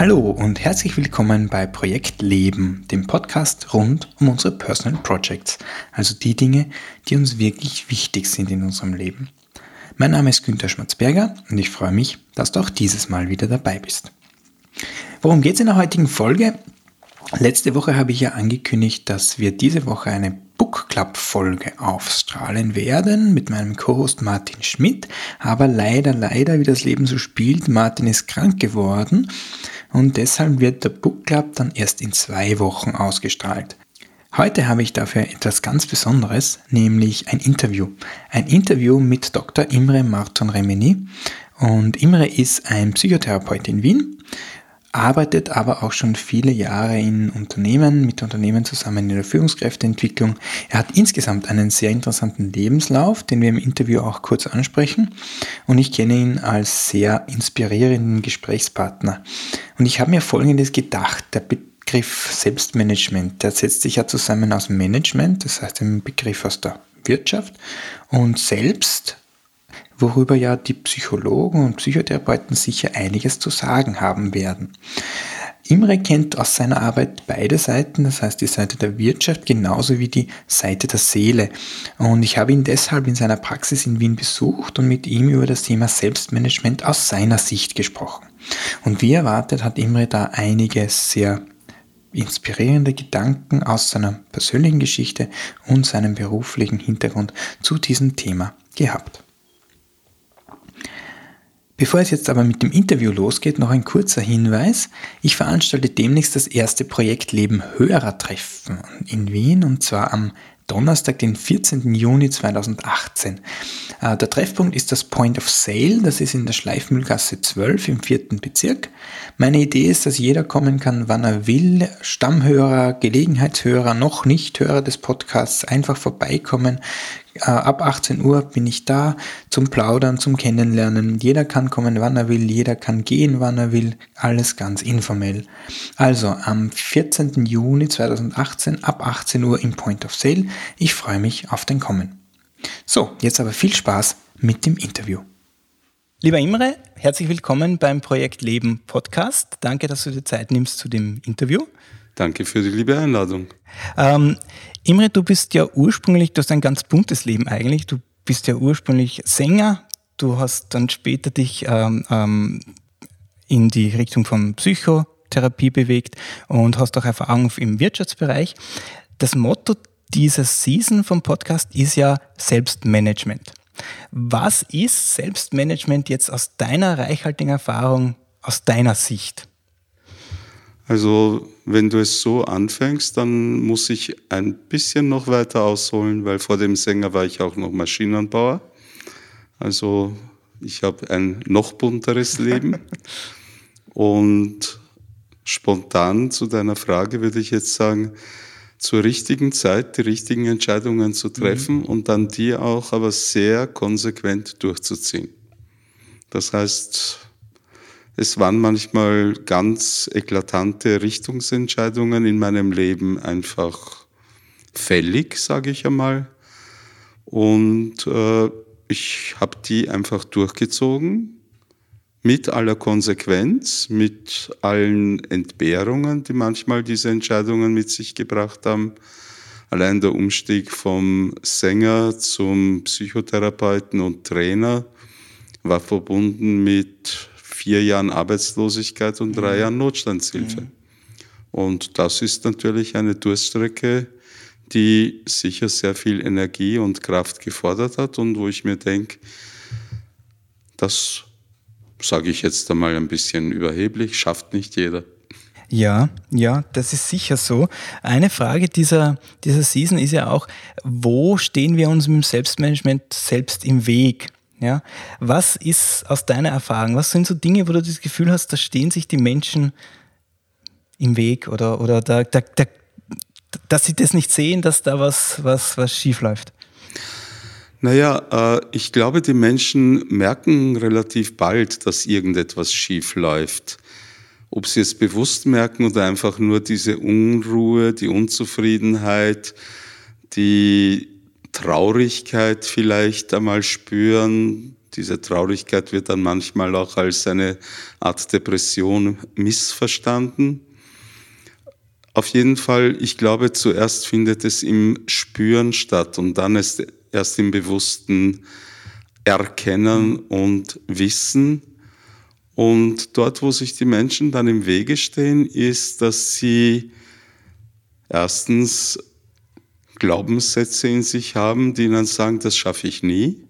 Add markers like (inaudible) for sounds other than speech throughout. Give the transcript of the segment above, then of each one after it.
Hallo und herzlich willkommen bei Projekt Leben, dem Podcast rund um unsere Personal Projects, also die Dinge, die uns wirklich wichtig sind in unserem Leben. Mein Name ist Günter Schmatzberger und ich freue mich, dass du auch dieses Mal wieder dabei bist. Worum geht es in der heutigen Folge? Letzte Woche habe ich ja angekündigt, dass wir diese Woche eine Book Club Folge aufstrahlen werden mit meinem Co-Host Martin Schmidt. Aber leider, leider, wie das Leben so spielt, Martin ist krank geworden und deshalb wird der Book Club dann erst in zwei Wochen ausgestrahlt. Heute habe ich dafür etwas ganz Besonderes, nämlich ein Interview. Ein Interview mit Dr. Imre Marton Remini. Und Imre ist ein Psychotherapeut in Wien arbeitet aber auch schon viele Jahre in Unternehmen, mit Unternehmen zusammen in der Führungskräfteentwicklung. Er hat insgesamt einen sehr interessanten Lebenslauf, den wir im Interview auch kurz ansprechen. Und ich kenne ihn als sehr inspirierenden Gesprächspartner. Und ich habe mir Folgendes gedacht. Der Begriff Selbstmanagement, der setzt sich ja zusammen aus Management, das heißt ein Begriff aus der Wirtschaft und selbst worüber ja die Psychologen und Psychotherapeuten sicher einiges zu sagen haben werden. Imre kennt aus seiner Arbeit beide Seiten, das heißt die Seite der Wirtschaft genauso wie die Seite der Seele. Und ich habe ihn deshalb in seiner Praxis in Wien besucht und mit ihm über das Thema Selbstmanagement aus seiner Sicht gesprochen. Und wie erwartet hat Imre da einige sehr inspirierende Gedanken aus seiner persönlichen Geschichte und seinem beruflichen Hintergrund zu diesem Thema gehabt. Bevor es jetzt aber mit dem Interview losgeht, noch ein kurzer Hinweis. Ich veranstalte demnächst das erste Projekt Leben Hörertreffen in Wien und zwar am Donnerstag, den 14. Juni 2018. Äh, der Treffpunkt ist das Point of Sale, das ist in der Schleifmühlgasse 12 im vierten Bezirk. Meine Idee ist, dass jeder kommen kann, wann er will. Stammhörer, Gelegenheitshörer, noch nicht Hörer des Podcasts, einfach vorbeikommen, ab 18 Uhr bin ich da zum Plaudern, zum Kennenlernen. Jeder kann kommen, wann er will, jeder kann gehen, wann er will. Alles ganz informell. Also am 14. Juni 2018 ab 18 Uhr im Point of Sale. Ich freue mich auf den Kommen. So, jetzt aber viel Spaß mit dem Interview. Lieber Imre, herzlich willkommen beim Projekt Leben Podcast. Danke, dass du dir Zeit nimmst zu dem Interview. Danke für die liebe Einladung. Ähm, Imre, du bist ja ursprünglich, du hast ein ganz buntes Leben eigentlich. Du bist ja ursprünglich Sänger. Du hast dann später dich ähm, ähm, in die Richtung von Psychotherapie bewegt und hast auch Erfahrung im Wirtschaftsbereich. Das Motto dieser Season vom Podcast ist ja Selbstmanagement. Was ist Selbstmanagement jetzt aus deiner reichhaltigen Erfahrung, aus deiner Sicht? Also wenn du es so anfängst, dann muss ich ein bisschen noch weiter ausholen, weil vor dem Sänger war ich auch noch Maschinenbauer. Also ich habe ein noch bunteres Leben. (laughs) Und spontan zu deiner Frage würde ich jetzt sagen, zur richtigen Zeit die richtigen Entscheidungen zu treffen mhm. und dann die auch aber sehr konsequent durchzuziehen. Das heißt, es waren manchmal ganz eklatante Richtungsentscheidungen in meinem Leben einfach fällig, sage ich einmal. Und äh, ich habe die einfach durchgezogen mit aller Konsequenz, mit allen Entbehrungen, die manchmal diese Entscheidungen mit sich gebracht haben. Allein der Umstieg vom Sänger zum Psychotherapeuten und Trainer war verbunden mit vier Jahren Arbeitslosigkeit und drei mhm. Jahren Notstandshilfe. Mhm. Und das ist natürlich eine Durststrecke, die sicher sehr viel Energie und Kraft gefordert hat und wo ich mir denke, das sage ich jetzt einmal ein bisschen überheblich, schafft nicht jeder. Ja, ja, das ist sicher so. Eine Frage dieser, dieser Season ist ja auch, wo stehen wir uns mit dem Selbstmanagement selbst im Weg? Ja? Was ist aus deiner Erfahrung, was sind so Dinge, wo du das Gefühl hast, da stehen sich die Menschen im Weg oder, oder da, da, da dass sie das nicht sehen, dass da was, was, was schief läuft? Naja, äh, ich glaube, die Menschen merken relativ bald, dass irgendetwas schief läuft. Ob sie es bewusst merken oder einfach nur diese Unruhe, die Unzufriedenheit, die Traurigkeit vielleicht einmal spüren. Diese Traurigkeit wird dann manchmal auch als eine Art Depression missverstanden. Auf jeden Fall, ich glaube, zuerst findet es im Spüren statt und dann ist erst im bewussten Erkennen und Wissen. Und dort, wo sich die Menschen dann im Wege stehen, ist, dass sie erstens Glaubenssätze in sich haben, die ihnen sagen, das schaffe ich nie.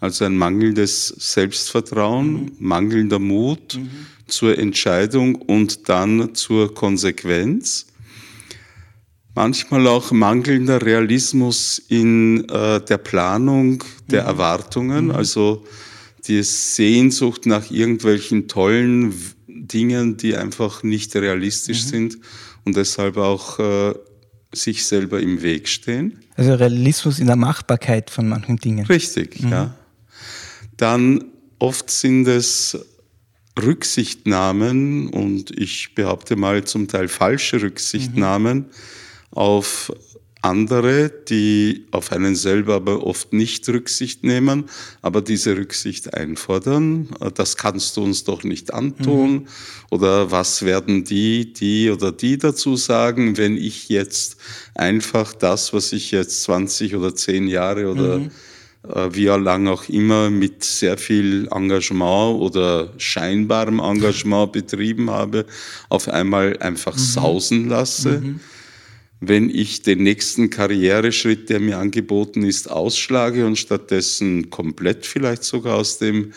Also ein mangelndes Selbstvertrauen, mhm. mangelnder Mut mhm. zur Entscheidung und dann zur Konsequenz manchmal auch mangelnder Realismus in äh, der Planung der mhm. Erwartungen, mhm. also die Sehnsucht nach irgendwelchen tollen Dingen, die einfach nicht realistisch mhm. sind und deshalb auch äh, sich selber im Weg stehen. Also Realismus in der Machbarkeit von manchen Dingen. Richtig, mhm. ja. Dann oft sind es Rücksichtnahmen und ich behaupte mal zum Teil falsche Rücksichtnahmen. Mhm auf andere, die auf einen selber aber oft nicht Rücksicht nehmen, aber diese Rücksicht einfordern. Das kannst du uns doch nicht antun. Mhm. Oder was werden die, die oder die dazu sagen, wenn ich jetzt einfach das, was ich jetzt 20 oder 10 Jahre oder mhm. äh, wie lang auch immer mit sehr viel Engagement oder scheinbarem Engagement betrieben habe, auf einmal einfach mhm. sausen lasse. Wenn ich den nächsten Karriereschritt, der mir angeboten ist, ausschlage und stattdessen komplett vielleicht sogar aus dem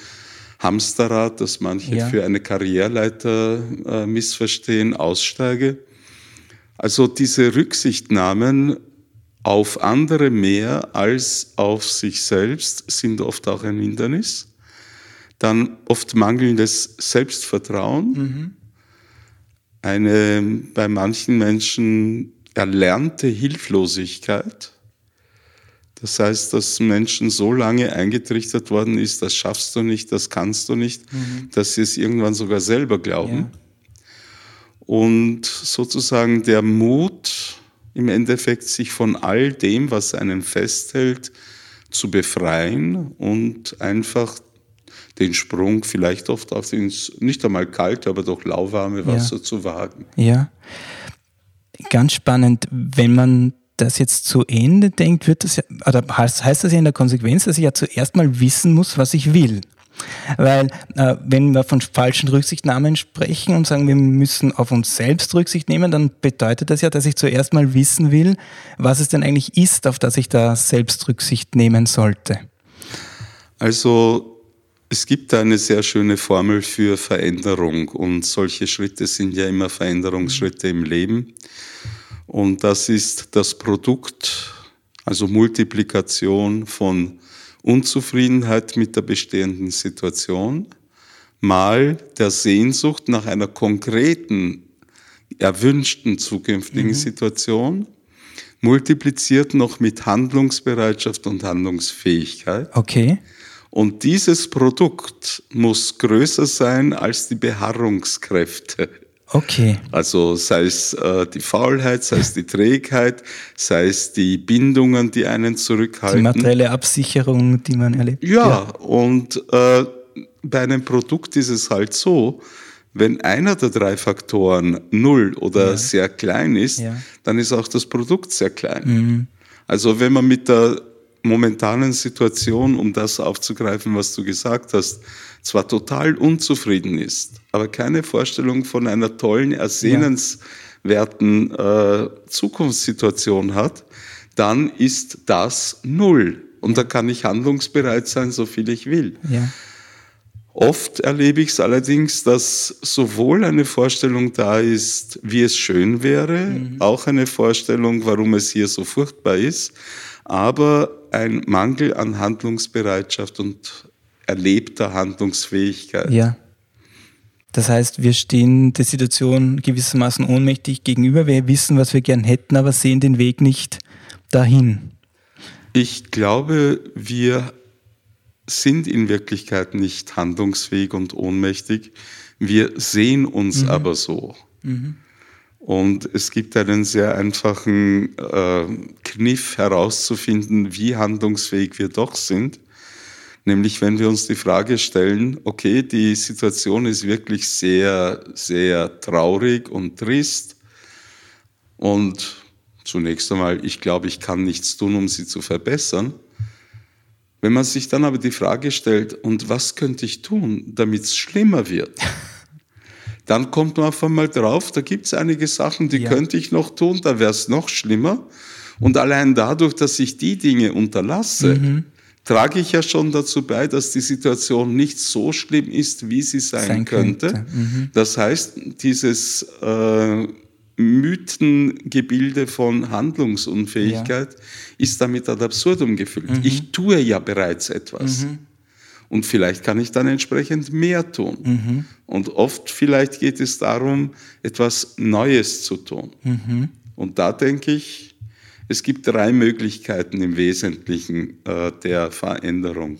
Hamsterrad, das manche ja. für eine Karriereleiter äh, missverstehen, aussteige. Also diese Rücksichtnahmen auf andere mehr als auf sich selbst sind oft auch ein Hindernis. Dann oft mangelndes Selbstvertrauen. Mhm. Eine bei manchen Menschen erlernte Hilflosigkeit. Das heißt, dass Menschen so lange eingetrichtert worden ist, das schaffst du nicht, das kannst du nicht, mhm. dass sie es irgendwann sogar selber glauben. Ja. Und sozusagen der Mut, im Endeffekt sich von all dem, was einen festhält, zu befreien und einfach den Sprung vielleicht oft auf ins nicht einmal kalte, aber doch lauwarme Wasser ja. zu wagen. Ja ganz spannend, wenn man das jetzt zu Ende denkt, wird das ja, oder heißt, heißt das ja in der Konsequenz, dass ich ja zuerst mal wissen muss, was ich will. Weil äh, wenn wir von falschen Rücksichtnahmen sprechen und sagen, wir müssen auf uns selbst Rücksicht nehmen, dann bedeutet das ja, dass ich zuerst mal wissen will, was es denn eigentlich ist, auf das ich da selbst Rücksicht nehmen sollte. Also es gibt eine sehr schöne Formel für Veränderung und solche Schritte sind ja immer Veränderungsschritte im Leben. Und das ist das Produkt, also Multiplikation von Unzufriedenheit mit der bestehenden Situation, mal der Sehnsucht nach einer konkreten, erwünschten zukünftigen mhm. Situation, multipliziert noch mit Handlungsbereitschaft und Handlungsfähigkeit. Okay. Und dieses Produkt muss größer sein als die Beharrungskräfte. Okay. Also sei es äh, die Faulheit, sei es die Trägheit, sei es die Bindungen, die einen zurückhalten. Die materielle Absicherung, die man erlebt. Ja, ja. und äh, bei einem Produkt ist es halt so, wenn einer der drei Faktoren null oder ja. sehr klein ist, ja. dann ist auch das Produkt sehr klein. Mhm. Also wenn man mit der momentanen Situation, um das aufzugreifen, was du gesagt hast, zwar total unzufrieden ist, aber keine Vorstellung von einer tollen, ersehnenswerten äh, Zukunftssituation hat, dann ist das null. Und da kann ich handlungsbereit sein, so viel ich will. Ja. Oft erlebe ich es allerdings, dass sowohl eine Vorstellung da ist, wie es schön wäre, mhm. auch eine Vorstellung, warum es hier so furchtbar ist, aber ein Mangel an Handlungsbereitschaft und erlebter Handlungsfähigkeit. Ja. Das heißt, wir stehen der Situation gewissermaßen ohnmächtig gegenüber. Wir wissen, was wir gern hätten, aber sehen den Weg nicht dahin. Ich glaube, wir sind in Wirklichkeit nicht handlungsfähig und ohnmächtig. Wir sehen uns mhm. aber so. Mhm. Und es gibt einen sehr einfachen äh, Kniff herauszufinden, wie handlungsfähig wir doch sind. Nämlich wenn wir uns die Frage stellen, okay, die Situation ist wirklich sehr, sehr traurig und trist. Und zunächst einmal, ich glaube, ich kann nichts tun, um sie zu verbessern. Wenn man sich dann aber die Frage stellt, und was könnte ich tun, damit es schlimmer wird? Dann kommt man auf einmal drauf, da gibt es einige Sachen, die ja. könnte ich noch tun, da wäre es noch schlimmer. Und allein dadurch, dass ich die Dinge unterlasse, mhm. trage ich ja schon dazu bei, dass die Situation nicht so schlimm ist, wie sie sein, sein könnte. könnte. Mhm. Das heißt, dieses äh, Mythengebilde von Handlungsunfähigkeit ja. ist damit ad absurdum gefüllt. Mhm. Ich tue ja bereits etwas. Mhm. Und vielleicht kann ich dann entsprechend mehr tun. Mhm. Und oft vielleicht geht es darum, etwas Neues zu tun. Mhm. Und da denke ich, es gibt drei Möglichkeiten im Wesentlichen äh, der Veränderung.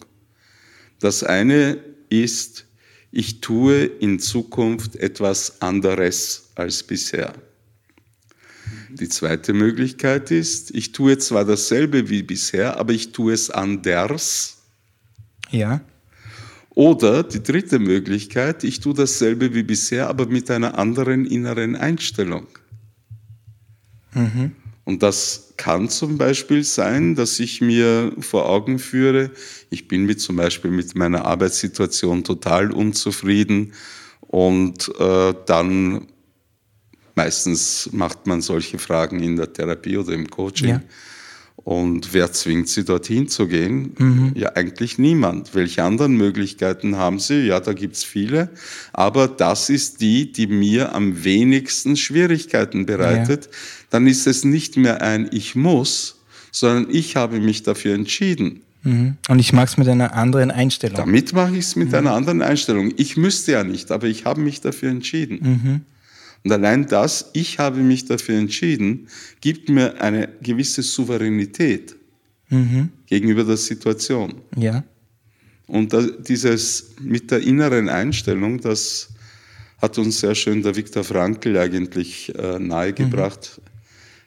Das eine ist, ich tue in Zukunft etwas anderes als bisher. Die zweite Möglichkeit ist, ich tue zwar dasselbe wie bisher, aber ich tue es anders. Ja. Oder die dritte Möglichkeit, ich tue dasselbe wie bisher, aber mit einer anderen inneren Einstellung. Mhm. Und das kann zum Beispiel sein, dass ich mir vor Augen führe, ich bin mit zum Beispiel mit meiner Arbeitssituation total unzufrieden und äh, dann meistens macht man solche Fragen in der Therapie oder im Coaching. Ja. Und wer zwingt sie dorthin zu gehen? Mhm. Ja, eigentlich niemand. Welche anderen Möglichkeiten haben sie? Ja, da gibt's viele. Aber das ist die, die mir am wenigsten Schwierigkeiten bereitet. Ja. Dann ist es nicht mehr ein Ich muss, sondern ich habe mich dafür entschieden. Mhm. Und ich mache es mit einer anderen Einstellung. Damit mache ich es mit mhm. einer anderen Einstellung. Ich müsste ja nicht, aber ich habe mich dafür entschieden. Und allein das, ich habe mich dafür entschieden, gibt mir eine gewisse Souveränität mhm. gegenüber der Situation. Ja. Und dieses mit der inneren Einstellung, das hat uns sehr schön der Viktor Frankl eigentlich äh, nahegebracht. Mhm.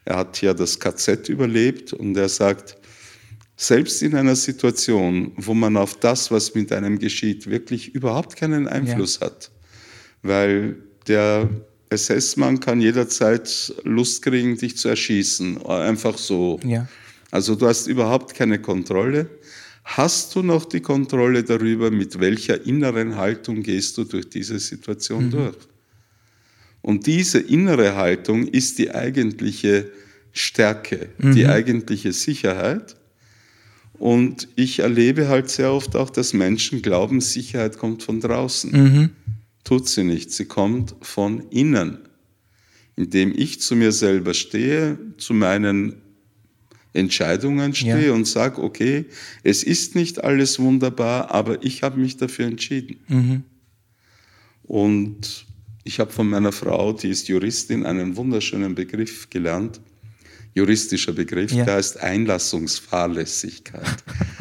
Er hat ja das KZ überlebt und er sagt, selbst in einer Situation, wo man auf das, was mit einem geschieht, wirklich überhaupt keinen Einfluss ja. hat, weil der SS-Mann kann jederzeit Lust kriegen, dich zu erschießen. Einfach so. Ja. Also du hast überhaupt keine Kontrolle. Hast du noch die Kontrolle darüber, mit welcher inneren Haltung gehst du durch diese Situation mhm. durch? Und diese innere Haltung ist die eigentliche Stärke, mhm. die eigentliche Sicherheit. Und ich erlebe halt sehr oft auch, dass Menschen glauben, Sicherheit kommt von draußen. Mhm tut sie nicht. Sie kommt von innen, indem ich zu mir selber stehe, zu meinen Entscheidungen stehe ja. und sage, okay, es ist nicht alles wunderbar, aber ich habe mich dafür entschieden. Mhm. Und ich habe von meiner Frau, die ist Juristin, einen wunderschönen Begriff gelernt, juristischer Begriff, ja. der heißt Einlassungsfahrlässigkeit.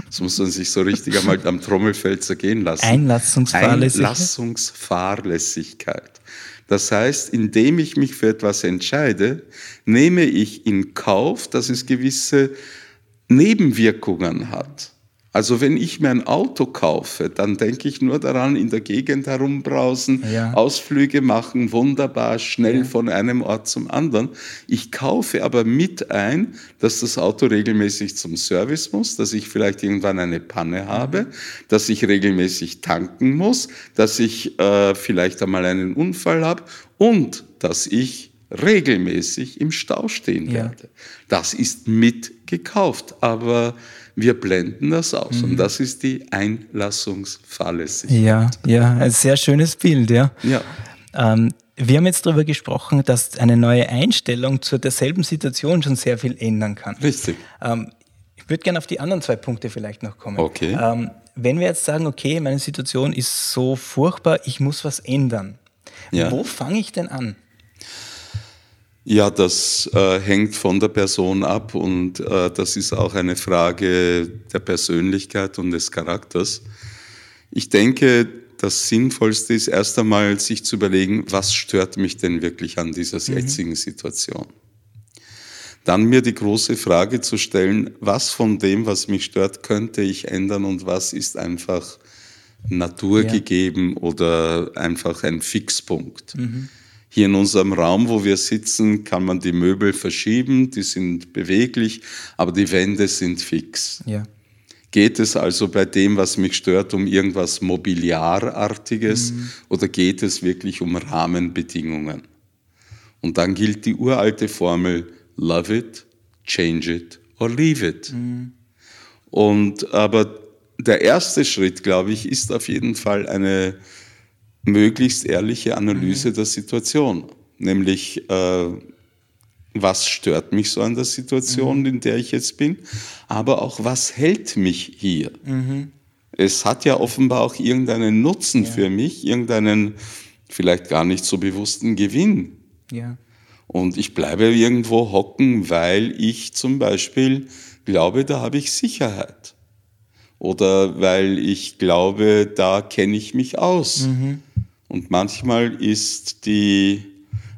Das muss man sich so richtig einmal am Trommelfell zergehen lassen. Einlassungsfahrlässigkeit. Einlassungsfahrlässigkeit. Das heißt, indem ich mich für etwas entscheide, nehme ich in Kauf, dass es gewisse Nebenwirkungen hat. Also wenn ich mir ein Auto kaufe, dann denke ich nur daran, in der Gegend herumbrausen, ja. Ausflüge machen, wunderbar, schnell ja. von einem Ort zum anderen. Ich kaufe aber mit ein, dass das Auto regelmäßig zum Service muss, dass ich vielleicht irgendwann eine Panne habe, dass ich regelmäßig tanken muss, dass ich äh, vielleicht einmal einen Unfall habe und dass ich regelmäßig im Stau stehen ja. werde. Das ist mitgekauft, aber wir blenden das aus. Mhm. Und das ist die Einlassungsfahrlässigkeit. Ja, ja, ein sehr schönes Bild, ja. ja. Ähm, wir haben jetzt darüber gesprochen, dass eine neue Einstellung zu derselben Situation schon sehr viel ändern kann. Richtig. Ähm, ich würde gerne auf die anderen zwei Punkte vielleicht noch kommen. Okay. Ähm, wenn wir jetzt sagen, okay, meine Situation ist so furchtbar, ich muss was ändern. Ja. Wo fange ich denn an? Ja, das äh, hängt von der Person ab und äh, das ist auch eine Frage der Persönlichkeit und des Charakters. Ich denke, das Sinnvollste ist erst einmal, sich zu überlegen, was stört mich denn wirklich an dieser mhm. jetzigen Situation. Dann mir die große Frage zu stellen, was von dem, was mich stört, könnte ich ändern und was ist einfach naturgegeben ja. oder einfach ein Fixpunkt. Mhm. Hier in unserem Raum, wo wir sitzen, kann man die Möbel verschieben, die sind beweglich, aber die Wände sind fix. Ja. Geht es also bei dem, was mich stört, um irgendwas Mobiliarartiges mhm. oder geht es wirklich um Rahmenbedingungen? Und dann gilt die uralte Formel, love it, change it or leave it. Mhm. Und aber der erste Schritt, glaube ich, ist auf jeden Fall eine möglichst ehrliche Analyse mhm. der Situation. Nämlich, äh, was stört mich so an der Situation, mhm. in der ich jetzt bin, aber auch, was hält mich hier? Mhm. Es hat ja offenbar auch irgendeinen Nutzen ja. für mich, irgendeinen vielleicht gar nicht so bewussten Gewinn. Ja. Und ich bleibe irgendwo hocken, weil ich zum Beispiel glaube, da habe ich Sicherheit. Oder weil ich glaube, da kenne ich mich aus. Mhm. Und manchmal ist die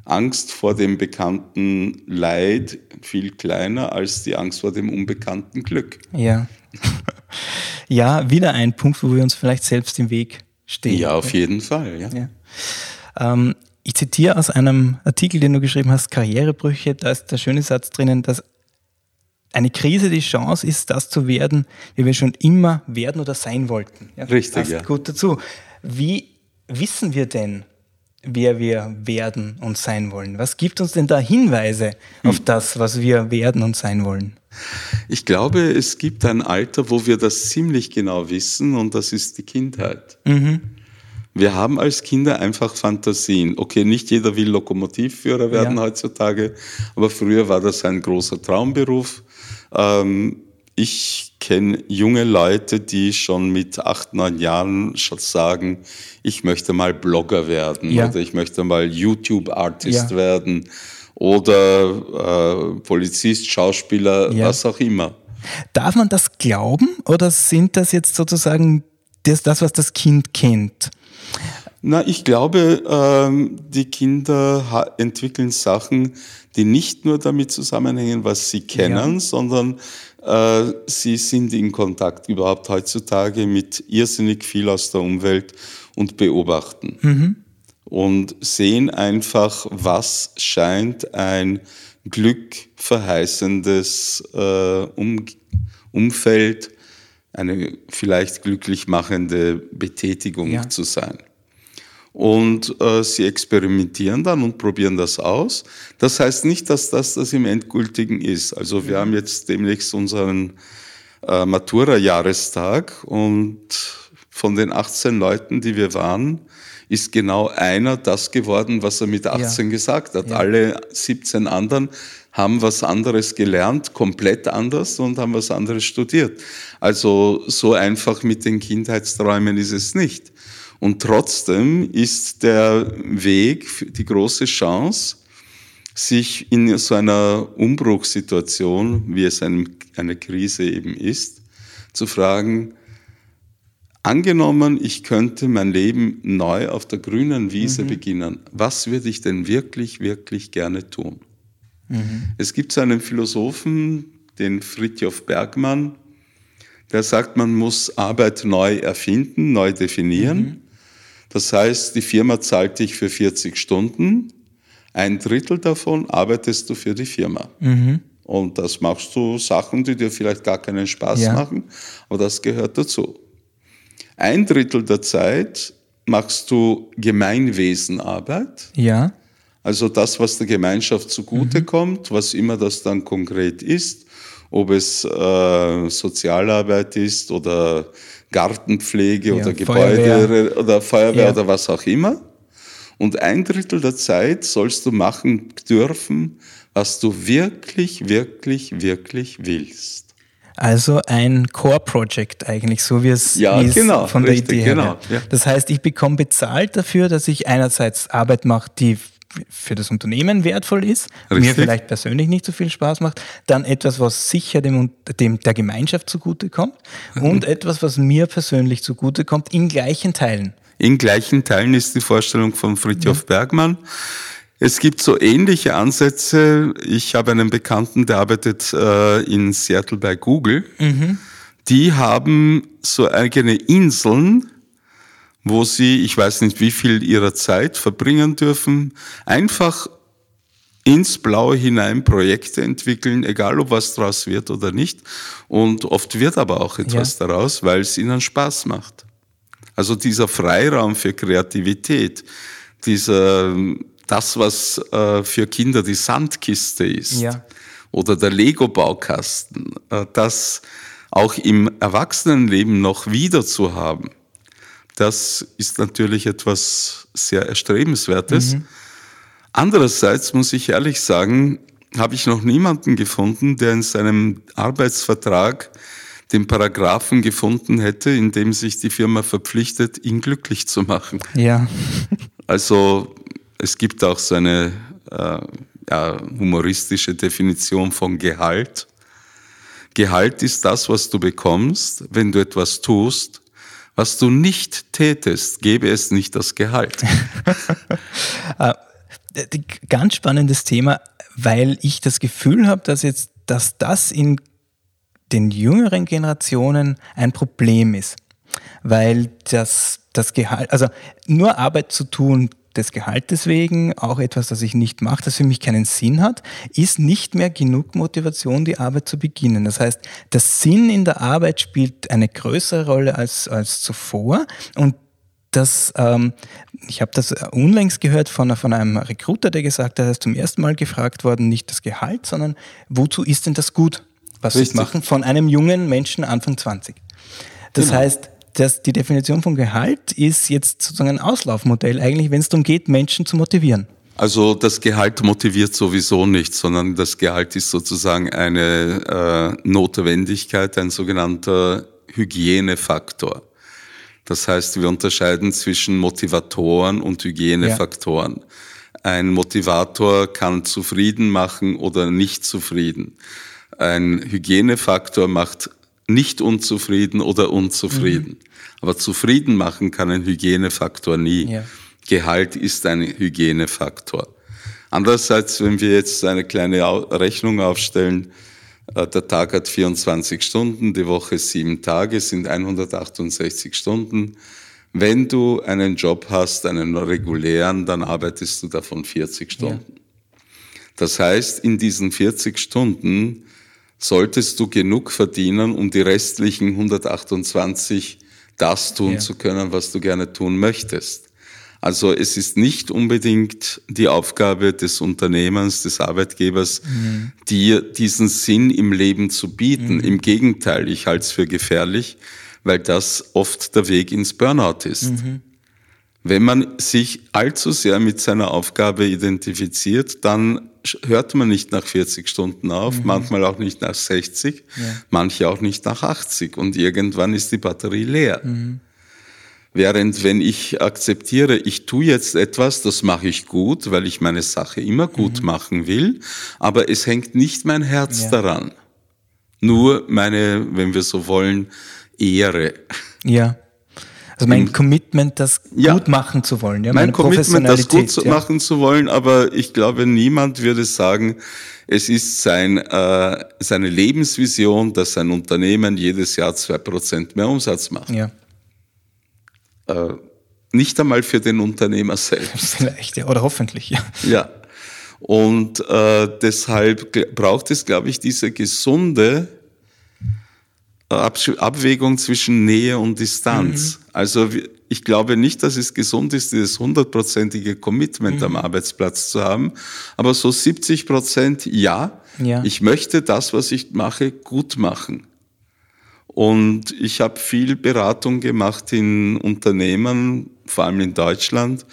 Angst vor dem bekannten Leid viel kleiner als die Angst vor dem unbekannten Glück. Ja. (laughs) ja, wieder ein Punkt, wo wir uns vielleicht selbst im Weg stehen. Ja, auf jeden Fall. Ja. ja. Ähm, ich zitiere aus einem Artikel, den du geschrieben hast, Karrierebrüche, da ist der schöne Satz drinnen, dass eine Krise die Chance ist, das zu werden, wie wir schon immer werden oder sein wollten. Ja, Richtig, passt ja. Gut dazu. Wie wissen wir denn, wer wir werden und sein wollen? Was gibt uns denn da Hinweise hm. auf das, was wir werden und sein wollen? Ich glaube, es gibt ein Alter, wo wir das ziemlich genau wissen und das ist die Kindheit. Mhm. Wir haben als Kinder einfach Fantasien. Okay, nicht jeder will Lokomotivführer werden ja. heutzutage, aber früher war das ein großer Traumberuf. Ähm, ich kenne junge Leute, die schon mit acht, neun Jahren schon sagen, ich möchte mal Blogger werden ja. oder ich möchte mal YouTube-Artist ja. werden oder äh, Polizist, Schauspieler, ja. was auch immer. Darf man das glauben oder sind das jetzt sozusagen das, das was das Kind kennt? Na, ich glaube, ähm, die Kinder entwickeln Sachen, die nicht nur damit zusammenhängen, was sie kennen, ja. sondern sie sind in Kontakt überhaupt heutzutage mit irrsinnig viel aus der Umwelt und beobachten. Mhm. Und sehen einfach, was scheint ein glückverheißendes äh, um Umfeld, eine vielleicht glücklich machende Betätigung ja. zu sein und äh, sie experimentieren dann und probieren das aus. Das heißt nicht, dass das das im Endgültigen ist. Also wir mhm. haben jetzt demnächst unseren äh, Matura-Jahrestag und von den 18 Leuten, die wir waren, ist genau einer das geworden, was er mit 18 ja. gesagt hat. Ja. Alle 17 anderen haben was anderes gelernt, komplett anders und haben was anderes studiert. Also so einfach mit den Kindheitsträumen ist es nicht. Und trotzdem ist der Weg die große Chance, sich in so einer Umbruchssituation, wie es eine Krise eben ist, zu fragen, angenommen, ich könnte mein Leben neu auf der grünen Wiese mhm. beginnen, was würde ich denn wirklich, wirklich gerne tun? Mhm. Es gibt so einen Philosophen, den Fritjof Bergmann, der sagt, man muss Arbeit neu erfinden, neu definieren. Mhm. Das heißt, die Firma zahlt dich für 40 Stunden, ein Drittel davon arbeitest du für die Firma. Mhm. Und das machst du Sachen, die dir vielleicht gar keinen Spaß ja. machen, aber das gehört dazu. Ein Drittel der Zeit machst du Gemeinwesenarbeit. Ja. Also das, was der Gemeinschaft zugutekommt, mhm. was immer das dann konkret ist, ob es äh, Sozialarbeit ist oder Gartenpflege ja, oder Gebäude Feuerwehr. oder Feuerwehr ja. oder was auch immer. Und ein Drittel der Zeit sollst du machen dürfen, was du wirklich, wirklich, wirklich willst. Also ein Core-Project eigentlich, so wie es ja, ist genau, von der richtig, Idee her. Genau, ja. Das heißt, ich bekomme bezahlt dafür, dass ich einerseits Arbeit mache, die für das Unternehmen wertvoll ist, Richtig. mir vielleicht persönlich nicht so viel Spaß macht, dann etwas, was sicher dem, dem der Gemeinschaft zugutekommt mhm. und etwas, was mir persönlich zugutekommt, in gleichen Teilen. In gleichen Teilen ist die Vorstellung von Fritjof ja. Bergmann. Es gibt so ähnliche Ansätze. Ich habe einen Bekannten, der arbeitet äh, in Seattle bei Google. Mhm. Die haben so eigene Inseln, wo sie, ich weiß nicht wie viel ihrer Zeit verbringen dürfen, einfach ins Blaue hinein Projekte entwickeln, egal ob was daraus wird oder nicht. Und oft wird aber auch etwas ja. daraus, weil es ihnen Spaß macht. Also dieser Freiraum für Kreativität, dieser, das, was äh, für Kinder die Sandkiste ist ja. oder der Lego-Baukasten, äh, das auch im Erwachsenenleben noch wieder zu haben, das ist natürlich etwas sehr Erstrebenswertes. Mhm. Andererseits muss ich ehrlich sagen, habe ich noch niemanden gefunden, der in seinem Arbeitsvertrag den Paragraphen gefunden hätte, in dem sich die Firma verpflichtet, ihn glücklich zu machen. Ja. (laughs) Also es gibt auch so eine äh, ja, humoristische Definition von Gehalt. Gehalt ist das, was du bekommst, wenn du etwas tust, was du nicht tätest, gäbe es nicht das Gehalt. (laughs) Äh, ganz spannendes Thema, weil ich das Gefühl habe, dass jetzt, dass das in den jüngeren Generationen ein Problem ist. Weil das, das Gehalt, also nur Arbeit zu tun, des Gehaltes wegen, auch etwas, das ich nicht mache, das für mich keinen Sinn hat, ist nicht mehr genug Motivation, die Arbeit zu beginnen. Das heißt, der Sinn in der Arbeit spielt eine größere Rolle als, als zuvor und das, ähm, ich habe das unlängst gehört von, von einem Recruiter, der gesagt hat, er ist zum ersten Mal gefragt worden, nicht das Gehalt, sondern wozu ist denn das gut, was Richtig. sie machen, von einem jungen Menschen Anfang 20. Das genau. heißt, das, die Definition von Gehalt ist jetzt sozusagen ein Auslaufmodell eigentlich, wenn es darum geht, Menschen zu motivieren. Also das Gehalt motiviert sowieso nicht, sondern das Gehalt ist sozusagen eine äh, Notwendigkeit, ein sogenannter Hygienefaktor. Das heißt, wir unterscheiden zwischen Motivatoren und Hygienefaktoren. Ja. Ein Motivator kann zufrieden machen oder nicht zufrieden. Ein Hygienefaktor macht nicht unzufrieden oder unzufrieden. Mhm. Aber zufrieden machen kann ein Hygienefaktor nie. Ja. Gehalt ist ein Hygienefaktor. Andererseits, wenn wir jetzt eine kleine Rechnung aufstellen, äh, der Tag hat 24 Stunden, die Woche sieben Tage, sind 168 Stunden. Wenn du einen Job hast, einen regulären, dann arbeitest du davon 40 Stunden. Ja. Das heißt, in diesen 40 Stunden solltest du genug verdienen, um die restlichen 128 das tun ja. zu können, was du gerne tun möchtest. Also es ist nicht unbedingt die Aufgabe des Unternehmens, des Arbeitgebers, mhm. dir diesen Sinn im Leben zu bieten. Mhm. Im Gegenteil, ich halte es für gefährlich, weil das oft der Weg ins Burnout ist. Mhm. Wenn man sich allzu sehr mit seiner Aufgabe identifiziert, dann hört man nicht nach 40 Stunden auf, mhm. manchmal auch nicht nach 60, ja. manche auch nicht nach 80 und irgendwann ist die Batterie leer. Mhm. Während wenn ich akzeptiere, ich tue jetzt etwas, das mache ich gut, weil ich meine Sache immer gut mhm. machen will, aber es hängt nicht mein Herz ja. daran. Nur meine, wenn wir so wollen, Ehre. Ja. Also mein Commitment, das ja, gut machen zu wollen. Ja, mein Commitment, das gut ja. machen zu wollen, aber ich glaube, niemand würde sagen, es ist sein, äh, seine Lebensvision, dass sein Unternehmen jedes Jahr zwei Prozent mehr Umsatz macht. Ja. Äh, nicht einmal für den Unternehmer selbst. (laughs) Vielleicht, ja, oder hoffentlich, ja. Ja. Und äh, deshalb braucht es, glaube ich, diese gesunde Abwägung zwischen Nähe und Distanz. Mhm. Also ich glaube nicht, dass es gesund ist, dieses hundertprozentige Commitment mhm. am Arbeitsplatz zu haben, aber so 70 Prozent ja, ja. Ich möchte das, was ich mache, gut machen. Und ich habe viel Beratung gemacht in Unternehmen, vor allem in Deutschland,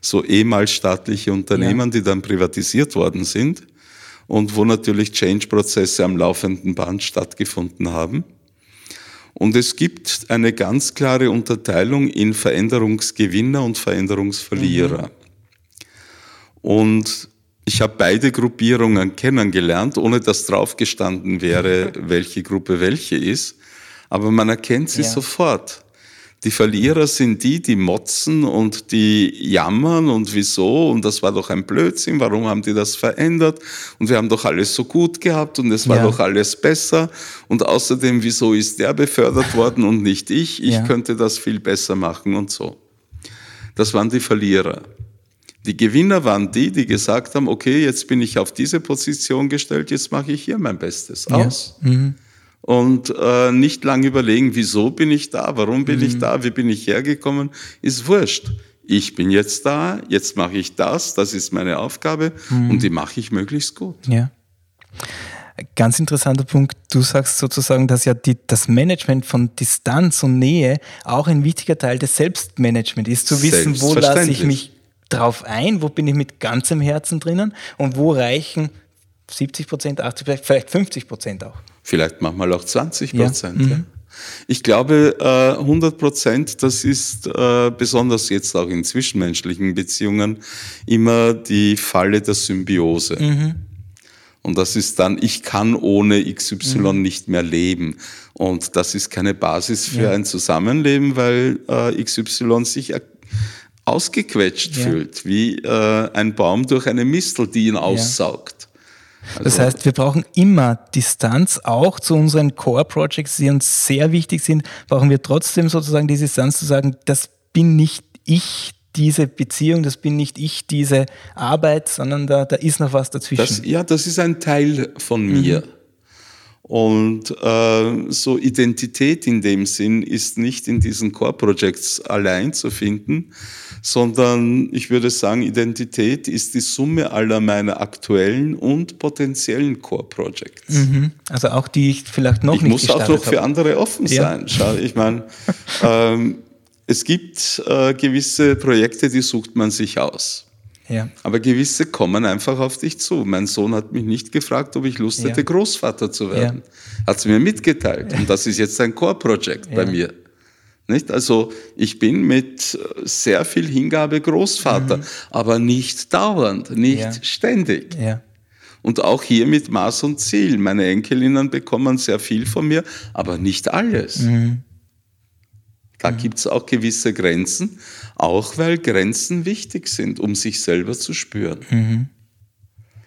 so ehemals staatliche Unternehmen, ja. die dann privatisiert worden sind. und wo natürlich Change-Prozesse am laufenden Band stattgefunden haben. Und es gibt eine ganz klare Unterteilung in Veränderungsgewinner und Veränderungsverlierer. Mhm. Und ich habe beide Gruppierungen kennengelernt, ohne dass draufgestanden wäre, (laughs) welche Gruppe welche ist. Aber man erkennt sie ja. sofort. Die Verlierer sind die, die motzen und die jammern und wieso und das war doch ein Blödsinn, warum haben die das verändert und wir haben doch alles so gut gehabt und es war ja. doch alles besser und außerdem, wieso ist der befördert (laughs) worden und nicht ich, ich ja. könnte das viel besser machen und so. Das waren die Verlierer. Die Gewinner waren die, die gesagt haben, okay, jetzt bin ich auf diese Position gestellt, jetzt mache ich hier mein Bestes aus. Ja. Mhm und äh, nicht lange überlegen, wieso bin ich da, warum bin mhm. ich da, wie bin ich hergekommen, ist wurscht. Ich bin jetzt da, jetzt mache ich das, das ist meine Aufgabe mhm. und die mache ich möglichst gut. Ja. Ganz interessanter Punkt. Du sagst sozusagen, dass ja die, das Management von Distanz und Nähe auch ein wichtiger Teil des Selbstmanagements ist, zu wissen, wo lasse ich mich drauf ein, wo bin ich mit ganzem Herzen drinnen und wo reichen 70 Prozent, 80 Prozent, vielleicht 50 Prozent auch vielleicht manchmal auch 20 Prozent. Ja. Mhm. Ich glaube, 100 äh, Prozent, das ist äh, besonders jetzt auch in zwischenmenschlichen Beziehungen immer die Falle der Symbiose. Mhm. Und das ist dann, ich kann ohne XY mhm. nicht mehr leben. Und das ist keine Basis für ja. ein Zusammenleben, weil äh, XY sich ausgequetscht ja. fühlt, wie ein Baum durch eine Mistel, die ihn aussaugt. Also das heißt, wir brauchen immer Distanz, auch zu unseren Core-Projects, die uns sehr wichtig sind, brauchen wir trotzdem sozusagen die Distanz zu sagen, das bin nicht ich, diese Beziehung, das bin nicht ich, diese Arbeit, sondern da, da ist noch was dazwischen. Das, ja, das ist ein Teil von mir. Mhm. Und äh, so Identität in dem Sinn ist nicht in diesen Core-Projects allein zu finden, sondern ich würde sagen, Identität ist die Summe aller meiner aktuellen und potenziellen Core-Projects. Mhm. Also auch die ich vielleicht noch ich nicht muss auch noch für andere offen ja. sein. Schau, ich meine, (laughs) ähm, es gibt äh, gewisse Projekte, die sucht man sich aus. Ja. Aber gewisse kommen einfach auf dich zu. Mein Sohn hat mich nicht gefragt, ob ich Lust ja. hätte, Großvater zu werden. Ja. Hat es mir mitgeteilt. Und das ist jetzt ein Core-Projekt bei mir. Nicht? Also ich bin mit sehr viel Hingabe Großvater, mhm. aber nicht dauernd, nicht ständig. Und auch hier mit Maß und Ziel. Meine Enkelinnen bekommen sehr viel von mir, aber nicht alles. Mhm. Da mhm. gibt es auch gewisse Grenzen, auch weil Grenzen wichtig sind, um sich selber zu spüren. Mhm.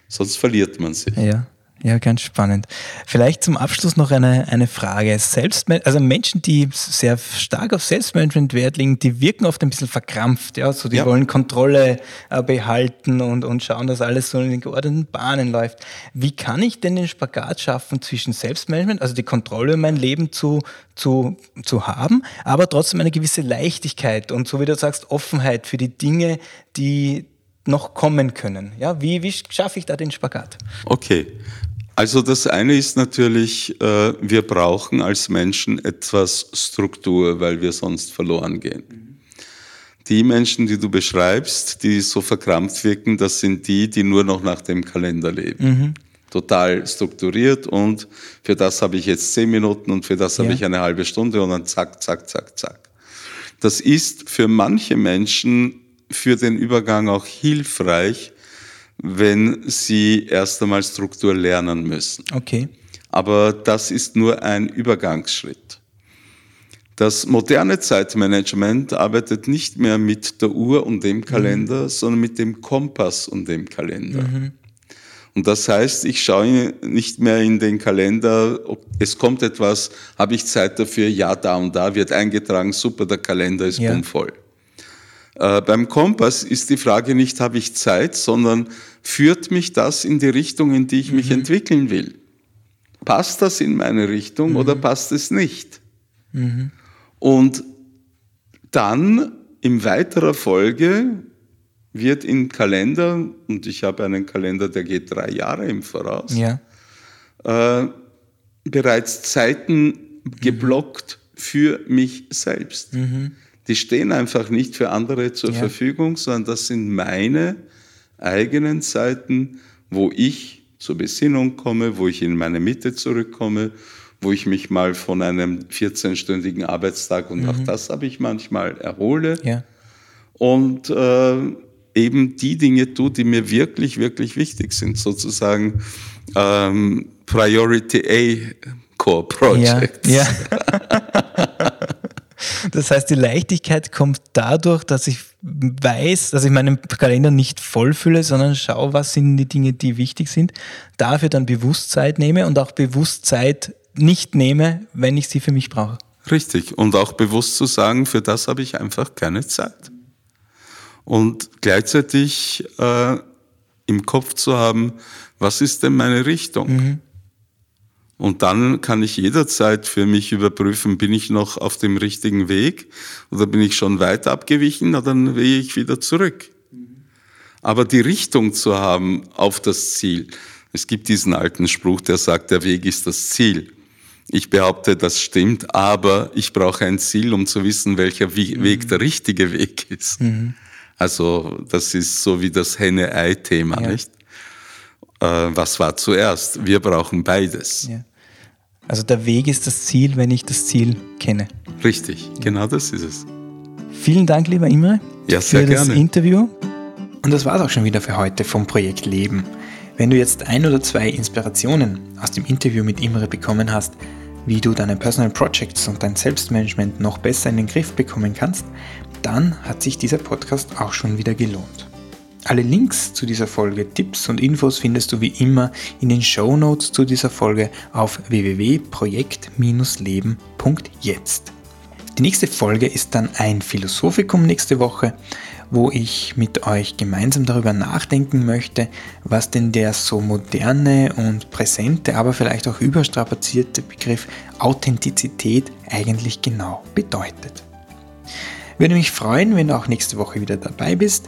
Sonst verliert man sich. Ja. Ja, ganz spannend. Vielleicht zum Abschluss noch eine, eine Frage. Selbstman also Menschen, die sehr stark auf Selbstmanagement Wert legen, die wirken oft ein bisschen verkrampft. Ja, so die ja. wollen Kontrolle äh, behalten und, und schauen, dass alles so in den geordneten Bahnen läuft. Wie kann ich denn den Spagat schaffen zwischen Selbstmanagement, also die Kontrolle über mein Leben zu, zu, zu haben, aber trotzdem eine gewisse Leichtigkeit und so wie du sagst, Offenheit für die Dinge, die, noch kommen können. Ja, wie, wie schaffe ich da den Spagat? Okay. Also das eine ist natürlich, äh, wir brauchen als Menschen etwas Struktur, weil wir sonst verloren gehen. Die Menschen, die du beschreibst, die so verkrampft wirken, das sind die, die nur noch nach dem Kalender leben. Mhm. Total strukturiert und für das habe ich jetzt zehn Minuten und für das ja. habe ich eine halbe Stunde und dann zack, zack, zack, zack. Das ist für manche Menschen für den Übergang auch hilfreich, wenn sie erst einmal Struktur lernen müssen. Okay. Aber das ist nur ein Übergangsschritt. Das moderne Zeitmanagement arbeitet nicht mehr mit der Uhr und dem Kalender, mhm. sondern mit dem Kompass und dem Kalender. Mhm. Und das heißt, ich schaue nicht mehr in den Kalender, es kommt etwas, habe ich Zeit dafür, ja, da und da wird eingetragen, super, der Kalender ist ja. bummvoll. Äh, beim Kompass ist die Frage nicht, habe ich Zeit, sondern führt mich das in die Richtung, in die ich mhm. mich entwickeln will? Passt das in meine Richtung mhm. oder passt es nicht? Mhm. Und dann in weiterer Folge wird im Kalender, und ich habe einen Kalender, der geht drei Jahre im Voraus, ja. äh, bereits Zeiten geblockt für mich selbst. Die stehen einfach nicht für andere zur ja. Verfügung, sondern das sind meine eigenen Zeiten, wo ich zur Besinnung komme, wo ich in meine Mitte zurückkomme, wo ich mich mal von einem 14-stündigen Arbeitstag und mhm. auch das habe ich manchmal erhole. Ja. Und äh, eben die Dinge tue, die mir wirklich, wirklich wichtig sind, sozusagen ähm, Priority A Core Projects. Ja, ja. (laughs) Das heißt, die Leichtigkeit kommt dadurch, dass ich weiß, dass ich meinen Kalender nicht vollfülle, sondern schaue, was sind die Dinge, die wichtig sind, dafür dann Bewusstsein nehme und auch Bewusstsein nicht nehme, wenn ich sie für mich brauche. Richtig. Und auch bewusst zu sagen, für das habe ich einfach keine Zeit. Und gleichzeitig äh, im Kopf zu haben, was ist denn meine Richtung? Mhm. Und dann kann ich jederzeit für mich überprüfen, bin ich noch auf dem richtigen Weg oder bin ich schon weit abgewichen, na, dann gehe ich wieder zurück. Aber die Richtung zu haben auf das Ziel. Es gibt diesen alten Spruch, der sagt, der Weg ist das Ziel. Ich behaupte, das stimmt, aber ich brauche ein Ziel, um zu wissen, welcher Weg mhm. der richtige Weg ist. Mhm. Also das ist so wie das Henne-Ei-Thema, ja. nicht? Äh, was war zuerst? Wir brauchen beides. Ja. Also der Weg ist das Ziel, wenn ich das Ziel kenne. Richtig, genau das ist es. Vielen Dank, lieber Imre, ja, für das gerne. Interview. Und das war es auch schon wieder für heute vom Projekt Leben. Wenn du jetzt ein oder zwei Inspirationen aus dem Interview mit Imre bekommen hast, wie du deine Personal Projects und dein Selbstmanagement noch besser in den Griff bekommen kannst, dann hat sich dieser Podcast auch schon wieder gelohnt. Alle Links zu dieser Folge, Tipps und Infos findest du wie immer in den Show Notes zu dieser Folge auf www.projekt-leben.jetzt. Die nächste Folge ist dann ein Philosophikum nächste Woche, wo ich mit euch gemeinsam darüber nachdenken möchte, was denn der so moderne und präsente, aber vielleicht auch überstrapazierte Begriff Authentizität eigentlich genau bedeutet. Würde mich freuen, wenn du auch nächste Woche wieder dabei bist.